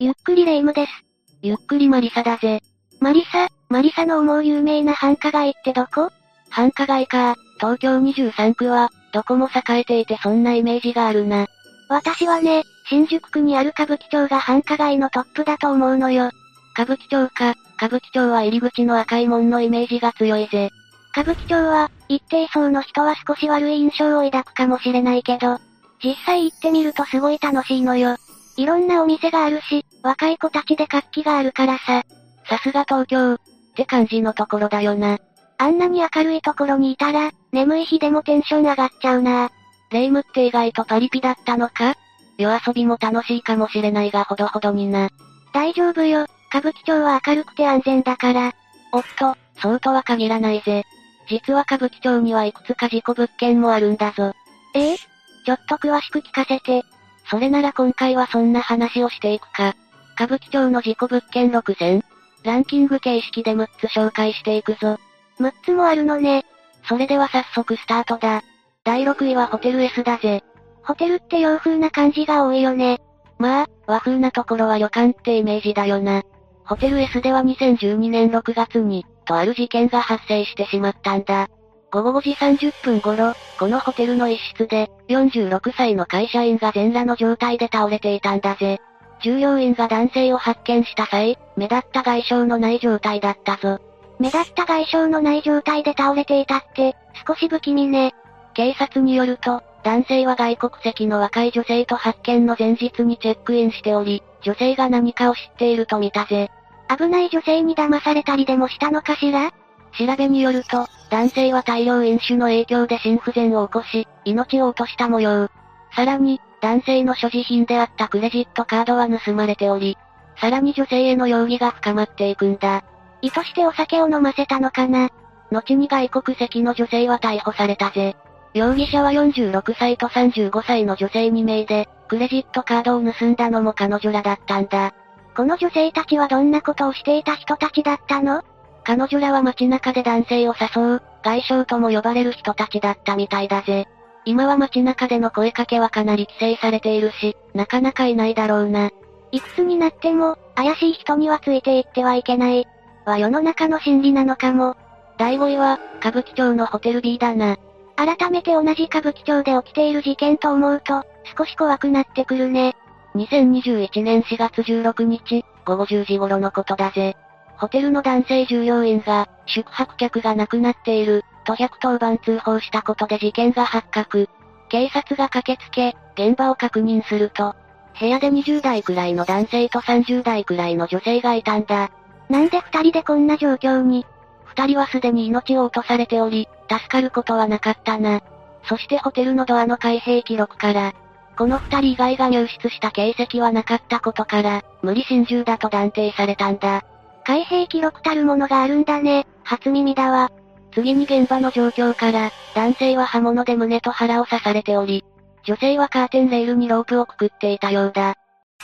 ゆっくりレ夢ムです。ゆっくりマリサだぜ。マリサ、マリサの思う有名な繁華街ってどこ？繁華街か、東京23区は、どこも栄えていてそんなイメージがあるな。私はね、新宿区にある歌舞伎町が繁華街のトップだと思うのよ。歌舞伎町か、歌舞伎町は入り口の赤い門のイメージが強いぜ。歌舞伎町は、一定層の人は少し悪い印象を抱くかもしれないけど、実際行ってみるとすごい楽しいのよ。いろんなお店があるし、若い子たちで活気があるからさ。さすが東京、って感じのところだよな。あんなに明るいところにいたら、眠い日でもテンション上がっちゃうな。レイムって意外とパリピだったのか？夜遊びも楽しいかもしれないがほどほどにな。大丈夫よ、歌舞伎町は明るくて安全だから。おっと、そうとは限らないぜ。実は歌舞伎町にはいくつか事故物件もあるんだぞ。ええ？ちょっと詳しく聞かせて。それなら今回はそんな話をしていくか。歌舞伎町の事故物件6000。ランキング形式で6つ紹介していくぞ。6つもあるのね。それでは早速スタートだ。第6位はホテル S だぜ。ホテルって洋風な感じが多いよね。まあ、和風なところは旅館ってイメージだよな。ホテル S では2012年6月に、とある事件が発生してしまったんだ。午後5時30分頃、このホテルの一室で、46歳の会社員が全裸の状態で倒れていたんだぜ。従業員が男性を発見した際、目立った外傷のない状態だったぞ。目立った外傷のない状態で倒れていたって、少し不気味ね。警察によると、男性は外国籍の若い女性と発見の前日にチェックインしており、女性が何かを知っていると見たぜ。危ない女性に騙されたりでもしたのかしら？調べによると、男性は大量飲酒の影響で心不全を起こし、命を落とした模様。さらに、男性の所持品であったクレジットカードは盗まれており、さらに女性への容疑が深まっていくんだ。意図してお酒を飲ませたのかな後に外国籍の女性は逮捕されたぜ。容疑者は46歳と35歳の女性2名で、クレジットカードを盗んだのも彼女らだったんだ。この女性たちはどんなことをしていた人たちだったの？彼女らは街中で男性を誘う、外傷とも呼ばれる人たちだったみたいだぜ。今は街中での声かけはかなり規制されているし、なかなかいないだろうな。いくつになっても、怪しい人にはついていってはいけない。は世の中の心理なのかも。第5位は、歌舞伎町のホテル B だな。改めて同じ歌舞伎町で起きている事件と思うと、少し怖くなってくるね。2021年4月16日、午後10時頃のことだぜ。ホテルの男性従業員が、宿泊客が亡くなっている、と110番通報したことで事件が発覚。警察が駆けつけ、現場を確認すると、部屋で20代くらいの男性と30代くらいの女性がいたんだ。なんで二人でこんな状況に？二人はすでに命を落とされており、助かることはなかったな。そしてホテルのドアの開閉記録から、この二人以外が入室した形跡はなかったことから、無理心中だと断定されたんだ。開閉記録たるものがあるんだね。初耳だわ。次に現場の状況から、男性は刃物で胸と腹を刺されており、女性はカーテンレールにロープをくくっていたようだ。っ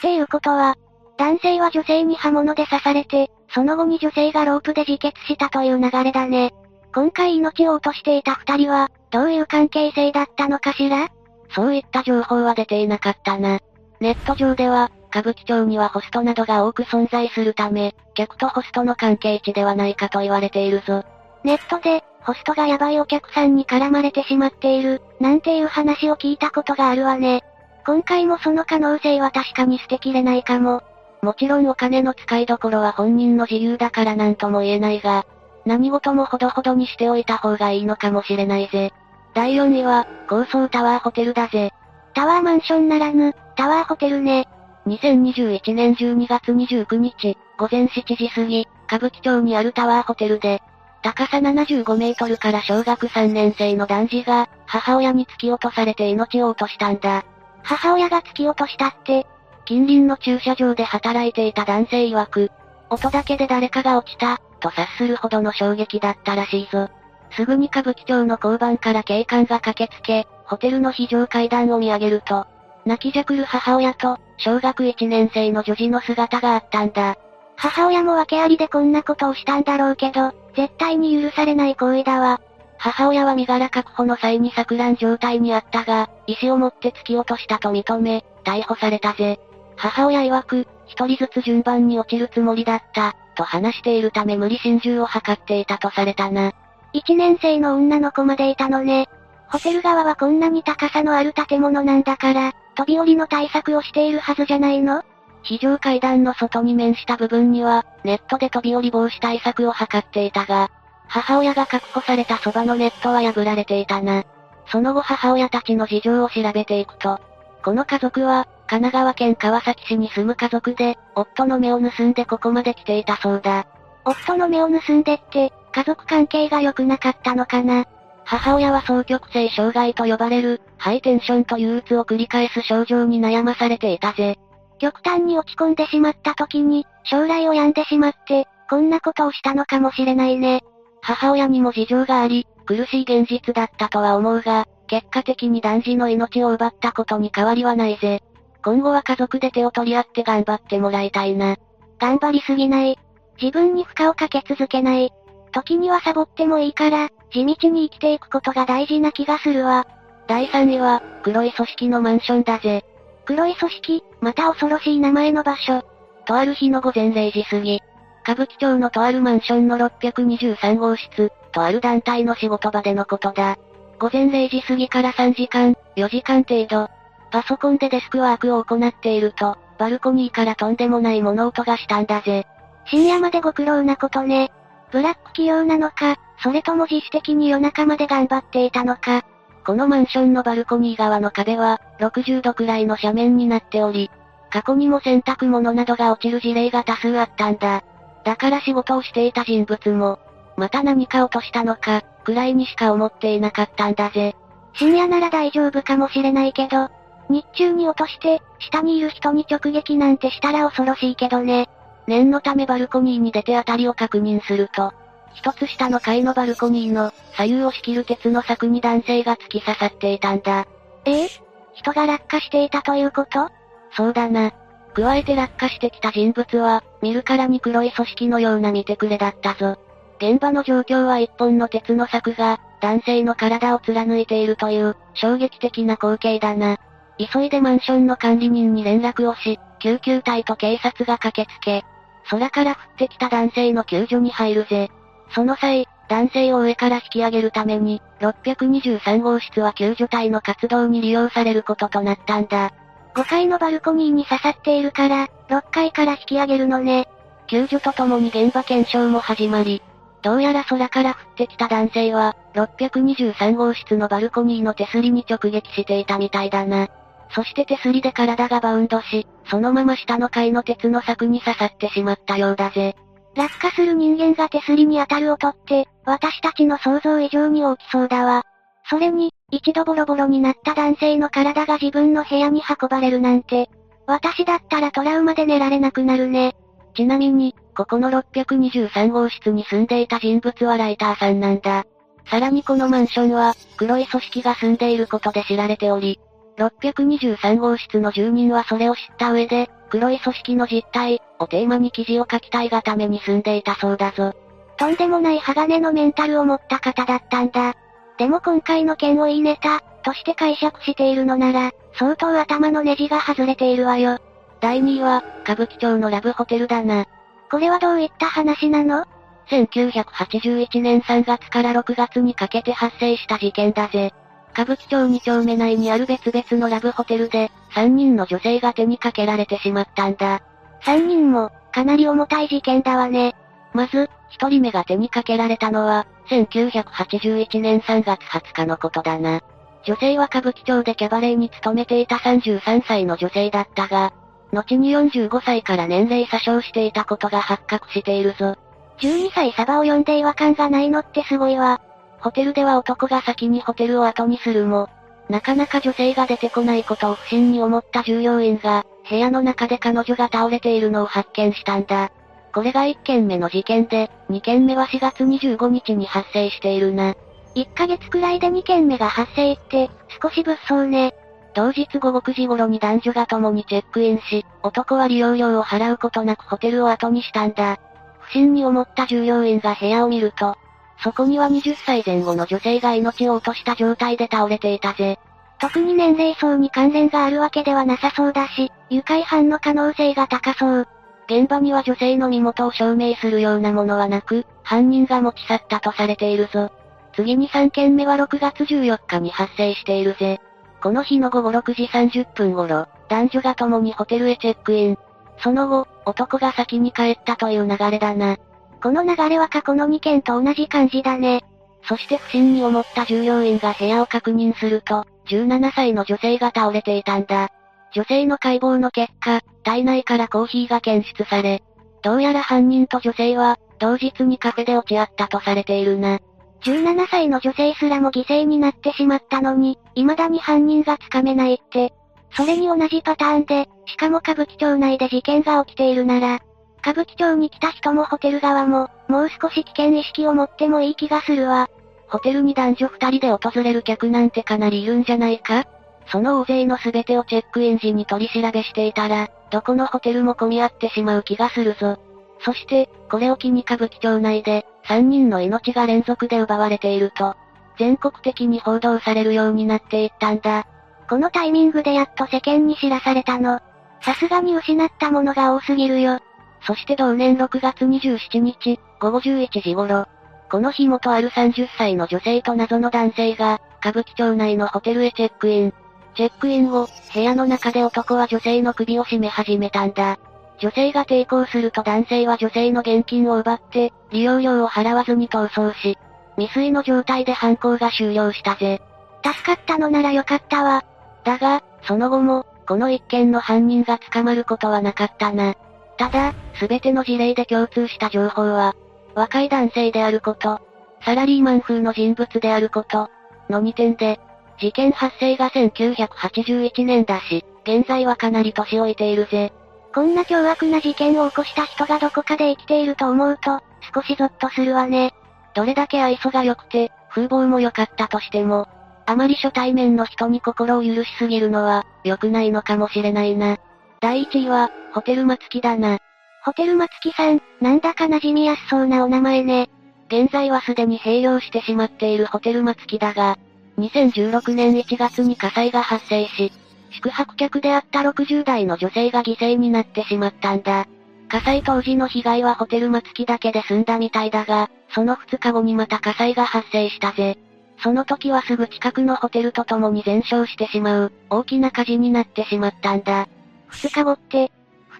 ていうことは、男性は女性に刃物で刺されて、その後に女性がロープで自決したという流れだね。今回命を落としていた二人は、どういう関係性だったのかしら？そういった情報は出ていなかったな。ネット上では、歌舞伎町にはホストなどが多く存在するため、客とホストの関係値ではないかと言われているぞ。ネットで、ホストがヤバいお客さんに絡まれてしまっている、なんていう話を聞いたことがあるわね。今回もその可能性は確かに捨てきれないかも。もちろんお金の使いどころは本人の自由だからなんとも言えないが、何事もほどほどにしておいた方がいいのかもしれないぜ。第4位は、高層タワーホテルだぜ。タワーマンションならぬ、タワーホテルね。2021年12月29日、午前7時過ぎ、歌舞伎町にあるタワーホテルで、高さ75メートルから小学3年生の男児が、母親に突き落とされて命を落としたんだ。母親が突き落としたって、近隣の駐車場で働いていた男性曰く、音だけで誰かが落ちた、と察するほどの衝撃だったらしいぞ。すぐに歌舞伎町の交番から警官が駆けつけ、ホテルの非常階段を見上げると、泣きじゃくる母親と、小学1年生の女児の姿があったんだ。母親も訳ありでこんなことをしたんだろうけど、絶対に許されない行為だわ。母親は身柄確保の際に錯乱状態にあったが、石を持って突き落としたと認め、逮捕されたぜ。母親曰く、一人ずつ順番に落ちるつもりだった、と話しているため無理心中を図っていたとされたな。一年生の女の子までいたのね。ホテル側はこんなに高さのある建物なんだから、飛び降りの対策をしているはずじゃないの？非常階段の外に面した部分には、ネットで飛び降り防止対策を図っていたが、母親が確保されたそばのネットは破られていたな。その後母親たちの事情を調べていくと、この家族は、神奈川県川崎市に住む家族で、夫の目を盗んでここまで来ていたそうだ。夫の目を盗んでって、家族関係が良くなかったのかな。母親は双極性障害と呼ばれる、ハイテンションと憂鬱を繰り返す症状に悩まされていたぜ。極端に落ち込んでしまった時に、将来を病んでしまって、こんなことをしたのかもしれないね。母親にも事情があり、苦しい現実だったとは思うが、結果的に男児の命を奪ったことに変わりはないぜ。今後は家族で手を取り合って頑張ってもらいたいな。頑張りすぎない。自分に負荷をかけ続けない。時にはサボってもいいから、地道に生きていくことが大事な気がするわ。第3位は、黒い組織のマンションだぜ。黒い組織、また恐ろしい名前の場所。とある日の午前0時過ぎ、歌舞伎町のとあるマンションの623号室、とある団体の仕事場でのことだ。午前0時過ぎから3時間、4時間程度、パソコンでデスクワークを行っていると、バルコニーからとんでもない物音がしたんだぜ。深夜までご苦労なことね。ブラック企業なのか、それとも自主的に夜中まで頑張っていたのか。このマンションのバルコニー側の壁は、60度くらいの斜面になっており、過去にも洗濯物などが落ちる事例が多数あったんだ。だから仕事をしていた人物も、また何か落としたのか、くらいにしか思っていなかったんだぜ。深夜なら大丈夫かもしれないけど、日中に落として、下にいる人に直撃なんてしたら恐ろしいけどね。念のためバルコニーに出てあたりを確認すると、一つ下の階のバルコニーの、左右を仕切る鉄の柵に男性が突き刺さっていたんだ。え？え人が落下していたということ？そうだな。加えて落下してきた人物は、見るからに黒い組織のような見てくれだったぞ。現場の状況は一本の鉄の柵が、男性の体を貫いているという、衝撃的な光景だな。急いでマンションの管理人に連絡をし、救急隊と警察が駆けつけ、空から降ってきた男性の救助に入るぜ。その際、男性を上から引き上げるために、623号室は救助隊の活動に利用されることとなったんだ。5階のバルコニーに刺さっているから、6階から引き上げるのね。救助とともに現場検証も始まり、どうやら空から降ってきた男性は、623号室のバルコニーの手すりに直撃していたみたいだな。そして手すりで体がバウンドし、そのまま下の階の鉄の柵に刺さってしまったようだぜ。落下する人間が手すりに当たる音って、私たちの想像以上に大きそうだわ。それに、一度ボロボロになった男性の体が自分の部屋に運ばれるなんて、私だったらトラウマで寝られなくなるね。ちなみに、ここの623号室に住んでいた人物はライターさんなんだ。さらにこのマンションは、黒い組織が住んでいることで知られており、623号室の住人はそれを知った上で、黒い組織の実態をテーマに記事を書きたいがために住んでいたそうだぞ。とんでもない鋼のメンタルを持った方だったんだ。でも今回の件をいいネタ、として解釈しているのなら、相当頭のネジが外れているわよ。第2位は、歌舞伎町のラブホテルだな。これはどういった話なの ?1981 年3月から6月にかけて発生した事件だぜ。歌舞伎町2丁目内にある別々のラブホテルで、3人の女性が手にかけられてしまったんだ。3人も、かなり重たい事件だわね。まず、1人目が手にかけられたのは、1981年3月20日のことだな。女性は歌舞伎町でキャバレーに勤めていた33歳の女性だったが、後に45歳から年齢詐称していたことが発覚しているぞ。12歳サバを呼んで違和感がないのってすごいわ。ホテルでは男が先にホテルを後にするも、なかなか女性が出てこないことを不審に思った従業員が、部屋の中で彼女が倒れているのを発見したんだ。これが1件目の事件で、2件目は4月25日に発生しているな。1ヶ月くらいで2件目が発生って、少し物騒ね。当日午後9時頃に男女が共にチェックインし、男は利用料を払うことなくホテルを後にしたんだ。不審に思った従業員が部屋を見ると、そこには20歳前後の女性が命を落とした状態で倒れていたぜ。特に年齢層に関連があるわけではなさそうだし、愉快犯の可能性が高そう。現場には女性の身元を証明するようなものはなく、犯人が持ち去ったとされているぞ。次に3件目は6月14日に発生しているぜ。この日の午後6時30分頃、男女が共にホテルへチェックイン。その後、男が先に帰ったという流れだな。この流れは過去の2件と同じ感じだね。そして不審に思った従業員が部屋を確認すると、17歳の女性が倒れていたんだ。女性の解剖の結果、体内からコーヒーが検出され、どうやら犯人と女性は、同日にカフェで落ち合ったとされているな。17歳の女性すらも犠牲になってしまったのに、未だに犯人がつかめないって。それに同じパターンで、しかも歌舞伎町内で事件が起きているなら、歌舞伎町に来た人もホテル側も、もう少し危険意識を持ってもいい気がするわ。ホテルに男女二人で訪れる客なんてかなりいるんじゃないか？その大勢の全てをチェックイン時に取り調べしていたら、どこのホテルも混み合ってしまう気がするぞ。そして、これを機に歌舞伎町内で、3人の命が連続で奪われていると、全国的に報道されるようになっていったんだ。このタイミングでやっと世間に知らされたの。さすがに失ったものが多すぎるよ。そして同年6月27日、午後11時頃、この日元ある30歳の女性と謎の男性が、歌舞伎町内のホテルへチェックイン。チェックイン後、部屋の中で男は女性の首を絞め始めたんだ。女性が抵抗すると男性は女性の現金を奪って、利用料を払わずに逃走し、未遂の状態で犯行が終了したぜ。助かったのならよかったわ。だが、その後も、この一件の犯人が捕まることはなかったな。ただ、すべての事例で共通した情報は、若い男性であること、サラリーマン風の人物であること、の2点で、事件発生が1981年だし、現在はかなり年老いているぜ。こんな凶悪な事件を起こした人がどこかで生きていると思うと、少しゾッとするわね。どれだけ愛想が良くて、風貌も良かったとしても、あまり初対面の人に心を許しすぎるのは、良くないのかもしれないな。第1位は、ホテル松木だな。ホテル松木さん、なんだか馴染みやすそうなお名前ね。現在はすでに閉業してしまっているホテル松木だが、2016年1月に火災が発生し、宿泊客であった60代の女性が犠牲になってしまったんだ。火災当時の被害はホテル松木だけで済んだみたいだが、その2日後にまた火災が発生したぜ。その時はすぐ近くのホテルと共に全焼してしまう、大きな火事になってしまったんだ。2日後って、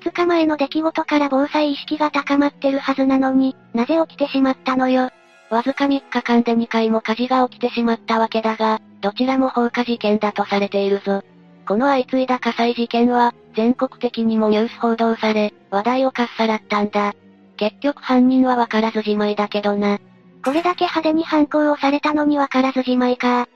2日前の出来事から防災意識が高まってるはずなのに、なぜ起きてしまったのよ。わずか3日間で2回も火事が起きてしまったわけだが、どちらも放火事件だとされているぞ。この相次いだ火災事件は、全国的にもニュース報道され、話題をかっさらったんだ。結局犯人はわからずじまいだけどな。これだけ派手に犯行をされたのにわからずじまいか。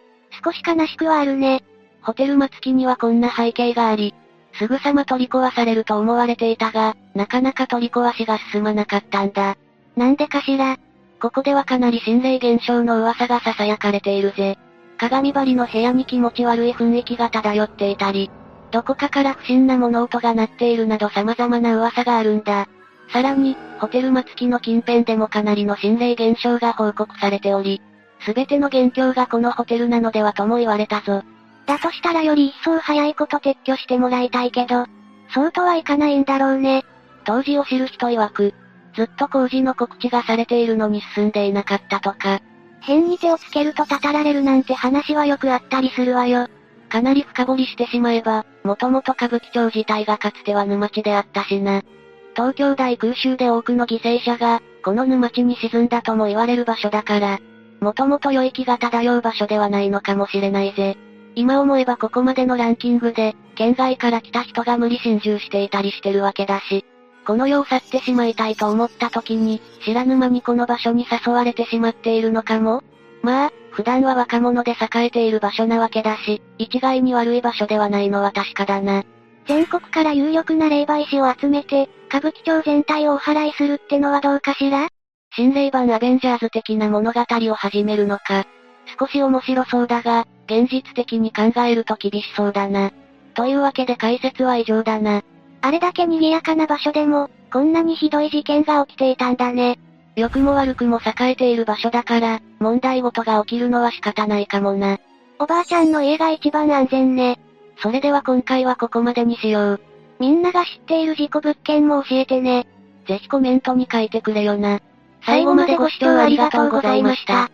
少し悲しくはあるね。ホテル松木にはこんな背景があり、すぐさま取り壊されると思われていたが、なかなか取り壊しが進まなかったんだ。なんでかしら？ここではかなり心霊現象の噂が囁かれているぜ。鏡張りの部屋に気持ち悪い雰囲気が漂っていたり、どこかから不審な物音が鳴っているなど様々な噂があるんだ。さらに、ホテル松木の近辺でもかなりの心霊現象が報告されており、すべての元凶がこのホテルなのではとも言われたぞ。だとしたらより一層早いこと撤去してもらいたいけど、そうとはいかないんだろうね。当時を知る人曰く、ずっと工事の告知がされているのに進んでいなかったとか、変に手をつけるとたたられるなんて話はよくあったりするわよ。かなり深掘りしてしまえば、もともと歌舞伎町自体がかつては沼地であったしな。東京大空襲で多くの犠牲者が、この沼地に沈んだとも言われる場所だから、もともと良い気が漂う場所ではないのかもしれないぜ。今思えばここまでのランキングで、県外から来た人が無理心中していたりしてるわけだし、この世を去ってしまいたいと思った時に、知らぬ間にこの場所に誘われてしまっているのかもまあ、普段は若者で栄えている場所なわけだし、一概に悪い場所ではないのは確かだな。全国から有力な霊媒師を集めて、歌舞伎町全体をお祓いするってのはどうかしら？心霊版アベンジャーズ的な物語を始めるのか。少し面白そうだが、現実的に考えると厳しそうだな。というわけで解説は以上だな。あれだけ賑やかな場所でも、こんなにひどい事件が起きていたんだね。良くも悪くも栄えている場所だから、問題事が起きるのは仕方ないかもな。おばあちゃんの家が一番安全ね。それでは今回はここまでにしよう。みんなが知っている事故物件も教えてね。ぜひコメントに書いてくれよな。最後までご視聴ありがとうございました。